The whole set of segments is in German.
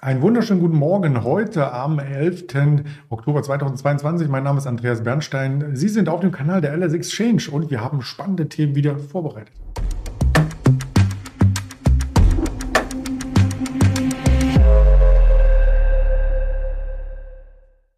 Einen wunderschönen guten Morgen heute am 11. Oktober 2022. Mein Name ist Andreas Bernstein. Sie sind auf dem Kanal der LS Exchange und wir haben spannende Themen wieder vorbereitet.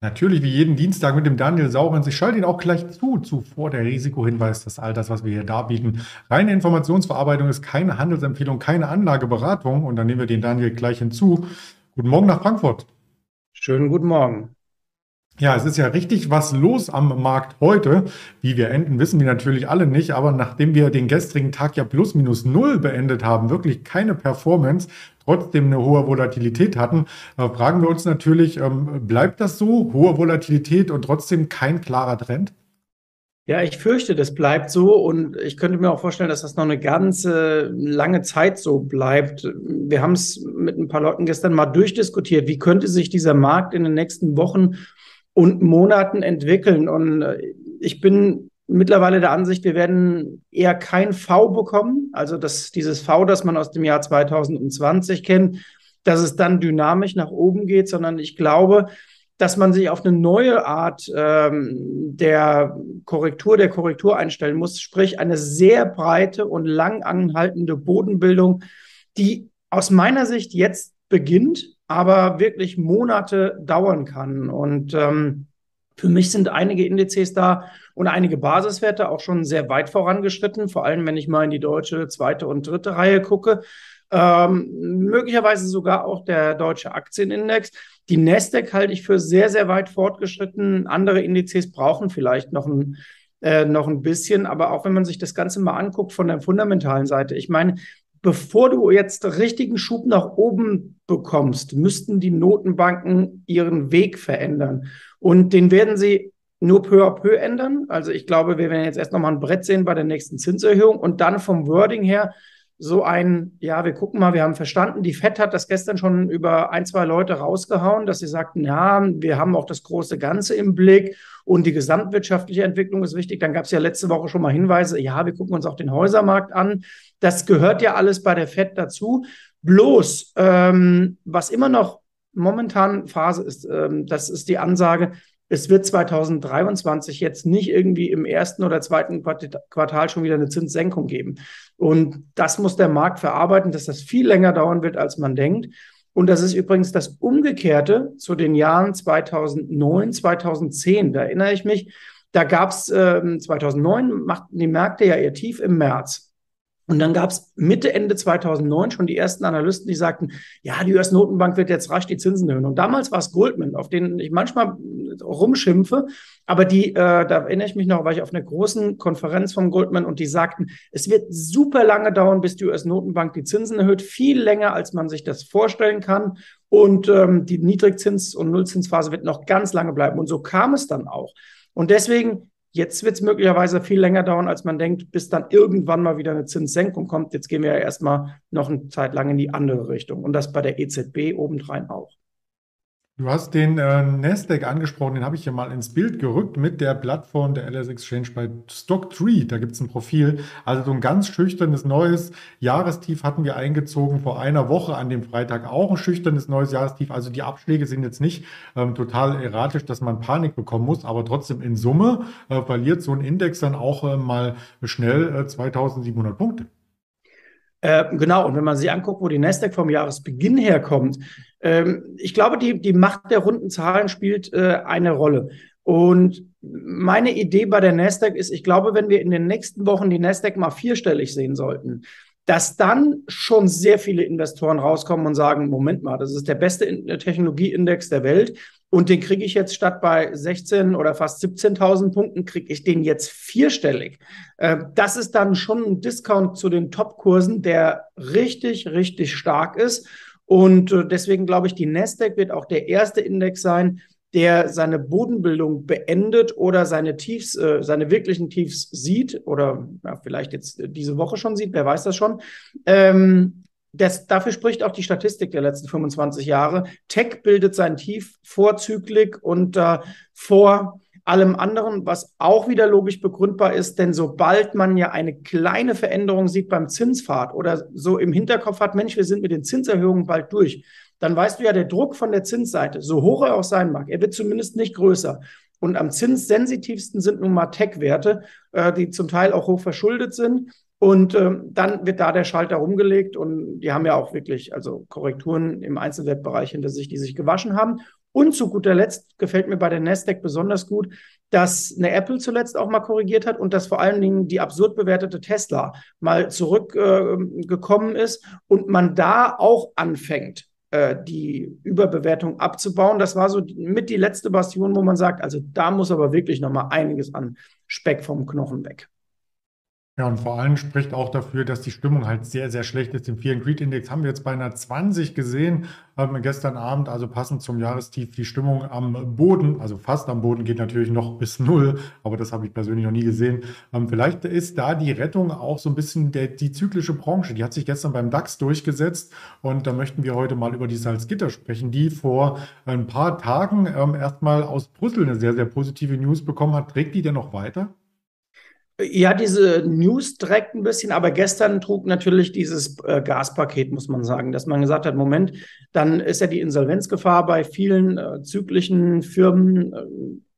Natürlich wie jeden Dienstag mit dem Daniel Saurens. Ich schalte ihn auch gleich zu. Zuvor der Risikohinweis, dass all das, was wir hier darbieten, reine Informationsverarbeitung ist, keine Handelsempfehlung, keine Anlageberatung. Und dann nehmen wir den Daniel gleich hinzu. Guten Morgen nach Frankfurt. Schönen guten Morgen. Ja, es ist ja richtig was los am Markt heute. Wie wir enden, wissen wir natürlich alle nicht. Aber nachdem wir den gestrigen Tag ja plus minus null beendet haben, wirklich keine Performance, trotzdem eine hohe Volatilität hatten, äh, fragen wir uns natürlich, ähm, bleibt das so? Hohe Volatilität und trotzdem kein klarer Trend? Ja, ich fürchte, das bleibt so und ich könnte mir auch vorstellen, dass das noch eine ganze lange Zeit so bleibt. Wir haben es mit ein paar Leuten gestern mal durchdiskutiert. Wie könnte sich dieser Markt in den nächsten Wochen und Monaten entwickeln? Und äh, ich bin mittlerweile der Ansicht, wir werden eher kein V bekommen. Also das, dieses V, das man aus dem Jahr 2020 kennt, dass es dann dynamisch nach oben geht, sondern ich glaube, dass man sich auf eine neue Art ähm, der Korrektur, der Korrektur einstellen muss, sprich eine sehr breite und lang anhaltende Bodenbildung, die aus meiner Sicht jetzt beginnt, aber wirklich Monate dauern kann. Und ähm, für mich sind einige Indizes da und einige Basiswerte auch schon sehr weit vorangeschritten, vor allem wenn ich mal in die deutsche zweite und dritte Reihe gucke. Ähm, möglicherweise sogar auch der deutsche Aktienindex. Die Nasdaq halte ich für sehr, sehr weit fortgeschritten. Andere Indizes brauchen vielleicht noch ein, äh, noch ein bisschen. Aber auch wenn man sich das Ganze mal anguckt von der fundamentalen Seite, ich meine, bevor du jetzt richtigen Schub nach oben bekommst, müssten die Notenbanken ihren Weg verändern. Und den werden sie nur peu à peu ändern. Also ich glaube, wir werden jetzt erst nochmal ein Brett sehen bei der nächsten Zinserhöhung und dann vom Wording her so ein, ja, wir gucken mal, wir haben verstanden, die FED hat das gestern schon über ein, zwei Leute rausgehauen, dass sie sagten, ja, wir haben auch das große Ganze im Blick und die gesamtwirtschaftliche Entwicklung ist wichtig. Dann gab es ja letzte Woche schon mal Hinweise, ja, wir gucken uns auch den Häusermarkt an. Das gehört ja alles bei der FED dazu. Bloß, ähm, was immer noch momentan Phase ist, ähm, das ist die Ansage, es wird 2023 jetzt nicht irgendwie im ersten oder zweiten Quartal schon wieder eine Zinssenkung geben. Und das muss der Markt verarbeiten, dass das viel länger dauern wird, als man denkt. Und das ist übrigens das Umgekehrte zu den Jahren 2009, 2010. Da erinnere ich mich, da gab es äh, 2009 machten die Märkte ja ihr Tief im März. Und dann gab es Mitte, Ende 2009 schon die ersten Analysten, die sagten, ja, die US-Notenbank wird jetzt rasch die Zinsen erhöhen. Und damals war es Goldman, auf den ich manchmal rumschimpfe, aber die, äh, da erinnere ich mich noch, war ich auf einer großen Konferenz von Goldman und die sagten, es wird super lange dauern, bis die US-Notenbank die Zinsen erhöht, viel länger, als man sich das vorstellen kann. Und ähm, die Niedrigzins- und Nullzinsphase wird noch ganz lange bleiben. Und so kam es dann auch. Und deswegen Jetzt wird es möglicherweise viel länger dauern, als man denkt, bis dann irgendwann mal wieder eine Zinssenkung kommt. Jetzt gehen wir ja erstmal noch eine Zeit lang in die andere Richtung und das bei der EZB obendrein auch. Du hast den äh, Nasdaq angesprochen, den habe ich hier mal ins Bild gerückt mit der Plattform der LS Exchange bei Stocktree. Da gibt es ein Profil. Also so ein ganz schüchternes neues Jahrestief hatten wir eingezogen vor einer Woche an dem Freitag auch ein schüchternes neues Jahrestief. Also die Abschläge sind jetzt nicht ähm, total erratisch, dass man Panik bekommen muss, aber trotzdem in Summe äh, verliert so ein Index dann auch äh, mal schnell äh, 2700 Punkte. Äh, genau, und wenn man sich anguckt, wo die Nasdaq vom Jahresbeginn herkommt, ähm, ich glaube, die, die Macht der runden Zahlen spielt äh, eine Rolle. Und meine Idee bei der Nasdaq ist, ich glaube, wenn wir in den nächsten Wochen die Nasdaq mal vierstellig sehen sollten, dass dann schon sehr viele Investoren rauskommen und sagen, Moment mal, das ist der beste Technologieindex der Welt und den kriege ich jetzt statt bei 16 oder fast 17.000 Punkten, kriege ich den jetzt vierstellig. Äh, das ist dann schon ein Discount zu den Top-Kursen, der richtig, richtig stark ist. Und äh, deswegen glaube ich, die Nasdaq wird auch der erste Index sein, der seine Bodenbildung beendet oder seine Tiefs, äh, seine wirklichen Tiefs sieht oder ja, vielleicht jetzt diese Woche schon sieht, wer weiß das schon. Ähm, das, dafür spricht auch die Statistik der letzten 25 Jahre. Tech bildet sein Tief vorzüglich und äh, vor allem anderen, was auch wieder logisch begründbar ist, denn sobald man ja eine kleine Veränderung sieht beim Zinspfad oder so im Hinterkopf hat, Mensch, wir sind mit den Zinserhöhungen bald durch, dann weißt du ja, der Druck von der Zinsseite, so hoch er auch sein mag, er wird zumindest nicht größer. Und am zinssensitivsten sind nun mal Tech-Werte, äh, die zum Teil auch hoch verschuldet sind. Und ähm, dann wird da der Schalter rumgelegt und die haben ja auch wirklich also Korrekturen im Einzelwertbereich hinter sich, die sich gewaschen haben. Und zu guter Letzt gefällt mir bei der Nasdaq besonders gut, dass eine Apple zuletzt auch mal korrigiert hat und dass vor allen Dingen die absurd bewertete Tesla mal zurückgekommen äh, ist und man da auch anfängt, äh, die Überbewertung abzubauen. Das war so mit die letzte Bastion, wo man sagt, also da muss aber wirklich noch mal einiges an Speck vom Knochen weg. Ja, und vor allem spricht auch dafür, dass die Stimmung halt sehr, sehr schlecht ist. Den and Greed Index haben wir jetzt bei einer 20 gesehen, ähm, gestern Abend, also passend zum Jahrestief, die Stimmung am Boden, also fast am Boden, geht natürlich noch bis null, aber das habe ich persönlich noch nie gesehen. Ähm, vielleicht ist da die Rettung auch so ein bisschen der, die zyklische Branche. Die hat sich gestern beim DAX durchgesetzt und da möchten wir heute mal über die Salzgitter sprechen, die vor ein paar Tagen ähm, erstmal aus Brüssel eine sehr, sehr positive News bekommen hat. Trägt die denn noch weiter? Ja, diese News trägt ein bisschen, aber gestern trug natürlich dieses äh, Gaspaket, muss man sagen, dass man gesagt hat, Moment, dann ist ja die Insolvenzgefahr bei vielen äh, zyklischen Firmen äh,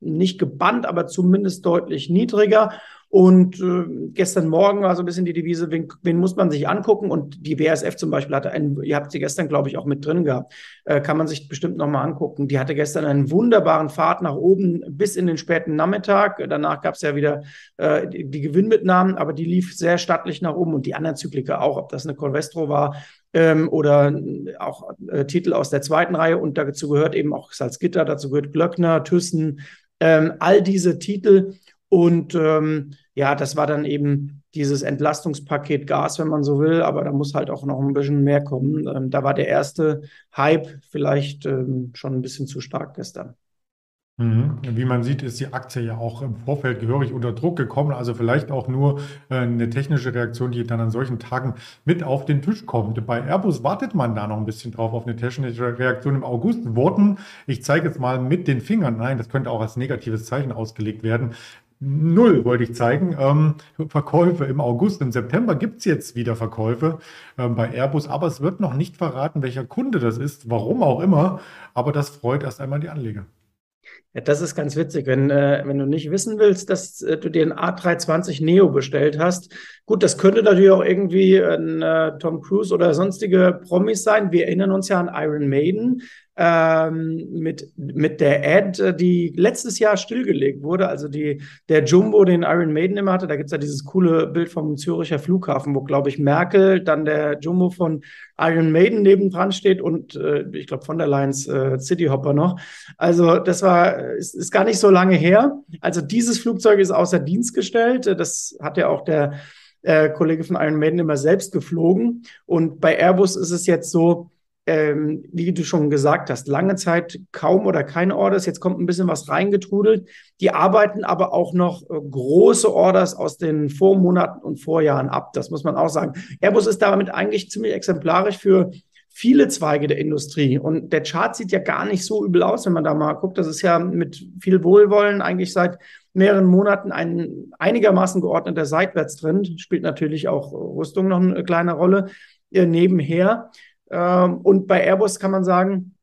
nicht gebannt, aber zumindest deutlich niedriger. Und äh, gestern Morgen war so ein bisschen die Devise, wen, wen, muss man sich angucken? Und die BASF zum Beispiel hatte einen, ihr habt sie gestern, glaube ich, auch mit drin gehabt, äh, kann man sich bestimmt nochmal angucken. Die hatte gestern einen wunderbaren Pfad nach oben bis in den späten Nachmittag. Danach gab es ja wieder äh, die, die Gewinnmitnahmen, aber die lief sehr stattlich nach oben und die anderen Zykliker auch, ob das eine Colvestro war, ähm, oder auch äh, Titel aus der zweiten Reihe und dazu gehört eben auch Salzgitter, dazu gehört Glöckner, Thyssen, ähm, all diese Titel und ähm, ja, das war dann eben dieses Entlastungspaket Gas, wenn man so will, aber da muss halt auch noch ein bisschen mehr kommen. Ähm, da war der erste Hype vielleicht ähm, schon ein bisschen zu stark gestern. Mhm. Wie man sieht, ist die Aktie ja auch im Vorfeld gehörig unter Druck gekommen. Also vielleicht auch nur äh, eine technische Reaktion, die dann an solchen Tagen mit auf den Tisch kommt. Bei Airbus wartet man da noch ein bisschen drauf auf eine technische Reaktion im August. Wurden, ich zeige jetzt mal mit den Fingern, nein, das könnte auch als negatives Zeichen ausgelegt werden, Null wollte ich zeigen. Ähm, Verkäufe im August, im September gibt es jetzt wieder Verkäufe ähm, bei Airbus, aber es wird noch nicht verraten, welcher Kunde das ist, warum auch immer. Aber das freut erst einmal die Anleger. Ja, das ist ganz witzig, wenn, äh, wenn du nicht wissen willst, dass äh, du dir ein A320 Neo bestellt hast. Gut, das könnte natürlich auch irgendwie ein äh, Tom Cruise oder sonstige Promis sein. Wir erinnern uns ja an Iron Maiden ähm, mit, mit der Ad, die letztes Jahr stillgelegt wurde. Also die, der Jumbo, den Iron Maiden immer hatte, da gibt es ja dieses coole Bild vom Züricher Flughafen, wo, glaube ich, Merkel, dann der Jumbo von Iron Maiden nebendran steht und äh, ich glaube von der Lions äh, City Hopper noch. Also das war, ist, ist gar nicht so lange her. Also dieses Flugzeug ist außer Dienst gestellt. Das hat ja auch der äh, Kollege von Iron Maiden immer selbst geflogen. Und bei Airbus ist es jetzt so, ähm, wie du schon gesagt hast, lange Zeit kaum oder keine Orders. Jetzt kommt ein bisschen was reingetrudelt. Die arbeiten aber auch noch äh, große Orders aus den Vormonaten und Vorjahren ab. Das muss man auch sagen. Airbus ist damit eigentlich ziemlich exemplarisch für viele Zweige der Industrie. Und der Chart sieht ja gar nicht so übel aus, wenn man da mal guckt. Das ist ja mit viel Wohlwollen eigentlich seit mehreren Monaten ein einigermaßen geordneter Seitwärtstrend. Spielt natürlich auch Rüstung noch eine kleine Rolle äh, nebenher. Ähm, und bei Airbus kann man sagen,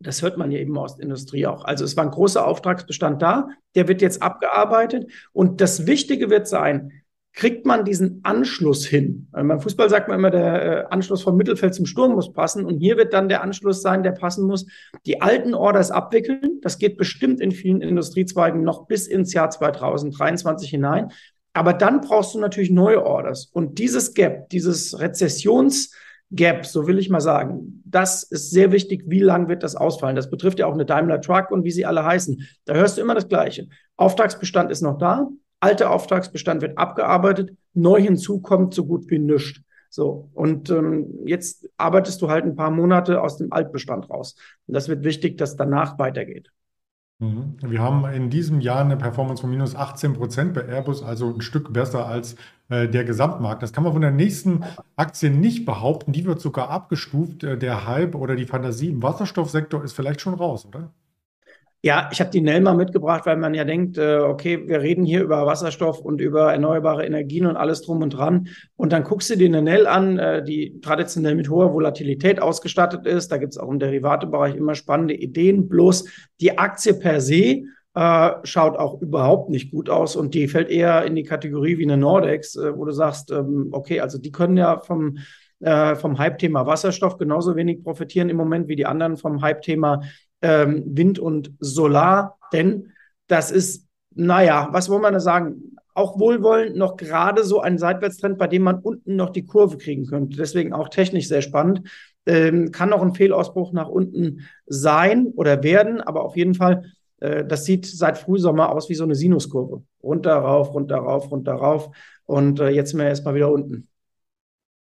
das hört man ja eben aus der Industrie auch. Also es war ein großer Auftragsbestand da, der wird jetzt abgearbeitet. Und das Wichtige wird sein, kriegt man diesen Anschluss hin? Also beim Fußball sagt man immer, der äh, Anschluss vom Mittelfeld zum Sturm muss passen. Und hier wird dann der Anschluss sein, der passen muss. Die alten Orders abwickeln. Das geht bestimmt in vielen Industriezweigen noch bis ins Jahr 2023 hinein. Aber dann brauchst du natürlich neue Orders. Und dieses Gap, dieses Rezessions- Gap, so will ich mal sagen. Das ist sehr wichtig. Wie lang wird das ausfallen? Das betrifft ja auch eine Daimler Truck und wie sie alle heißen. Da hörst du immer das Gleiche. Auftragsbestand ist noch da. Alter Auftragsbestand wird abgearbeitet. Neu hinzu kommt so gut wie nichts. So. Und ähm, jetzt arbeitest du halt ein paar Monate aus dem Altbestand raus. Und das wird wichtig, dass danach weitergeht. Mhm. Wir haben in diesem Jahr eine Performance von minus 18 Prozent bei Airbus, also ein Stück besser als äh, der Gesamtmarkt. Das kann man von der nächsten Aktie nicht behaupten. Die wird sogar abgestuft. Äh, der Hype oder die Fantasie im Wasserstoffsektor ist vielleicht schon raus, oder? Ja, ich habe die Nell mal mitgebracht, weil man ja denkt, äh, okay, wir reden hier über Wasserstoff und über erneuerbare Energien und alles drum und dran. Und dann guckst du dir eine Nell an, äh, die traditionell mit hoher Volatilität ausgestattet ist. Da gibt es auch im Derivatebereich immer spannende Ideen. Bloß die Aktie per se äh, schaut auch überhaupt nicht gut aus und die fällt eher in die Kategorie wie eine Nordex, äh, wo du sagst, ähm, okay, also die können ja vom vom Hype-Thema Wasserstoff genauso wenig profitieren im Moment wie die anderen vom Hype-Thema ähm, Wind und Solar, denn das ist, naja, was wollen wir da sagen? Auch wohlwollend noch gerade so ein Seitwärtstrend, bei dem man unten noch die Kurve kriegen könnte. Deswegen auch technisch sehr spannend. Ähm, kann noch ein Fehlausbruch nach unten sein oder werden, aber auf jeden Fall, äh, das sieht seit Frühsommer aus wie so eine Sinuskurve. Runter, rauf, runter, rauf, runter, rauf. Und äh, jetzt sind wir erstmal wieder unten.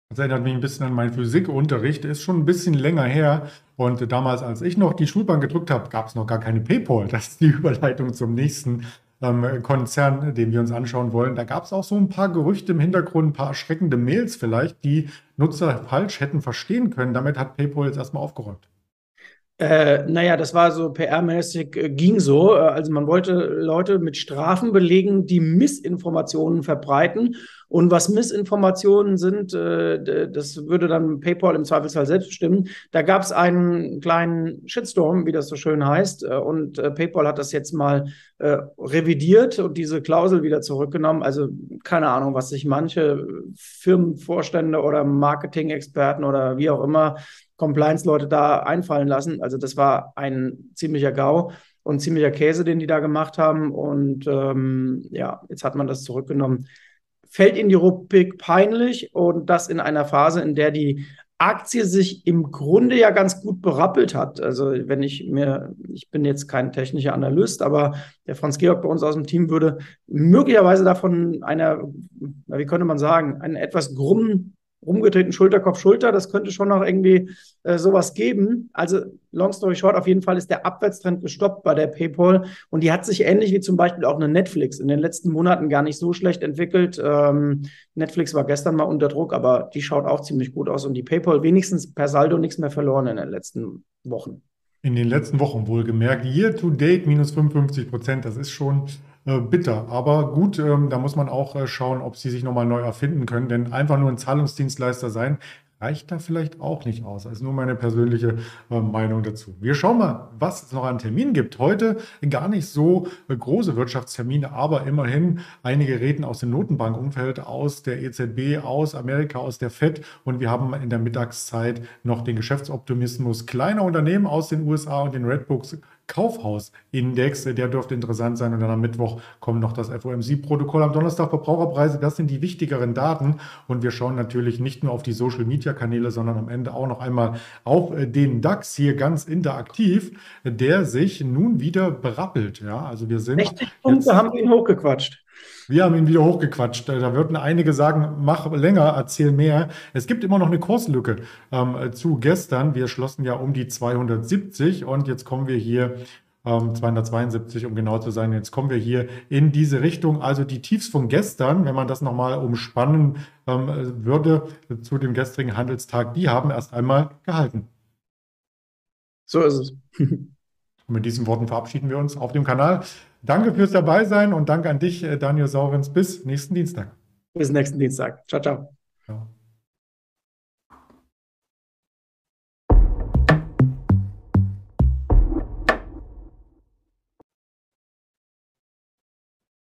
Das erinnert mich ein bisschen an meinen Physikunterricht. Ist schon ein bisschen länger her. Und damals, als ich noch die Schulbank gedrückt habe, gab es noch gar keine PayPal. Das ist die Überleitung zum nächsten ähm, Konzern, den wir uns anschauen wollen. Da gab es auch so ein paar Gerüchte im Hintergrund, ein paar erschreckende Mails vielleicht, die Nutzer falsch hätten verstehen können. Damit hat PayPal jetzt erstmal aufgeräumt. Äh, naja, das war so PR-mäßig, äh, ging so. Äh, also man wollte Leute mit Strafen belegen, die Missinformationen verbreiten. Und was Missinformationen sind, äh, das würde dann PayPal im Zweifelsfall selbst bestimmen. Da gab es einen kleinen Shitstorm, wie das so schön heißt. Äh, und PayPal hat das jetzt mal revidiert und diese Klausel wieder zurückgenommen. Also keine Ahnung, was sich manche Firmenvorstände oder Marketing-Experten oder wie auch immer Compliance-Leute da einfallen lassen. Also das war ein ziemlicher GAU und ziemlicher Käse, den die da gemacht haben. Und ähm, ja, jetzt hat man das zurückgenommen. Fällt in die Rubrik peinlich und das in einer Phase, in der die Aktie sich im Grunde ja ganz gut berappelt hat. Also wenn ich mir, ich bin jetzt kein technischer Analyst, aber der Franz Georg bei uns aus dem Team würde möglicherweise davon einer, wie könnte man sagen, einen etwas grummen rumgedrehten Schulter, Kopf, Schulter. Das könnte schon noch irgendwie äh, sowas geben. Also, long story short, auf jeden Fall ist der Abwärtstrend gestoppt bei der PayPal und die hat sich ähnlich wie zum Beispiel auch eine Netflix in den letzten Monaten gar nicht so schlecht entwickelt. Ähm, Netflix war gestern mal unter Druck, aber die schaut auch ziemlich gut aus und die PayPal wenigstens per Saldo nichts mehr verloren in den letzten Wochen. In den letzten Wochen wohlgemerkt. Year to date minus 55 Prozent. Das ist schon äh, bitter. Aber gut, ähm, da muss man auch äh, schauen, ob sie sich nochmal neu erfinden können. Denn einfach nur ein Zahlungsdienstleister sein, reicht da vielleicht auch nicht aus. Das ist nur meine persönliche äh, Meinung dazu. Wir schauen mal, was es noch an Terminen gibt. Heute gar nicht so äh, große Wirtschaftstermine, aber immerhin einige Reden aus dem Notenbankumfeld, aus der EZB, aus Amerika, aus der FED und wir haben in der Mittagszeit noch den Geschäftsoptimismus kleiner Unternehmen aus den USA und den Redbooks Kaufhausindex, der dürfte interessant sein. Und dann am Mittwoch kommt noch das FOMC-Protokoll. Am Donnerstag Verbraucherpreise, das sind die wichtigeren Daten. Und wir schauen natürlich nicht nur auf die Social-Media-Kanäle, sondern am Ende auch noch einmal auf äh, den DAX hier ganz interaktiv, der sich nun wieder berappelt. Ja, also wir sind. 60 Punkte haben ihn hochgequatscht. Wir haben ihn wieder hochgequatscht. Da würden einige sagen, mach länger, erzähl mehr. Es gibt immer noch eine Kurslücke ähm, zu gestern. Wir schlossen ja um die 270 und jetzt kommen wir hier ähm, 272, um genau zu sein. Jetzt kommen wir hier in diese Richtung. Also die Tiefs von gestern, wenn man das nochmal umspannen ähm, würde zu dem gestrigen Handelstag, die haben erst einmal gehalten. So ist es. Und mit diesen Worten verabschieden wir uns auf dem Kanal. Danke fürs Dabeisein und danke an dich, äh, Daniel Saurens. Bis nächsten Dienstag. Bis nächsten Dienstag. Ciao, ciao. ciao.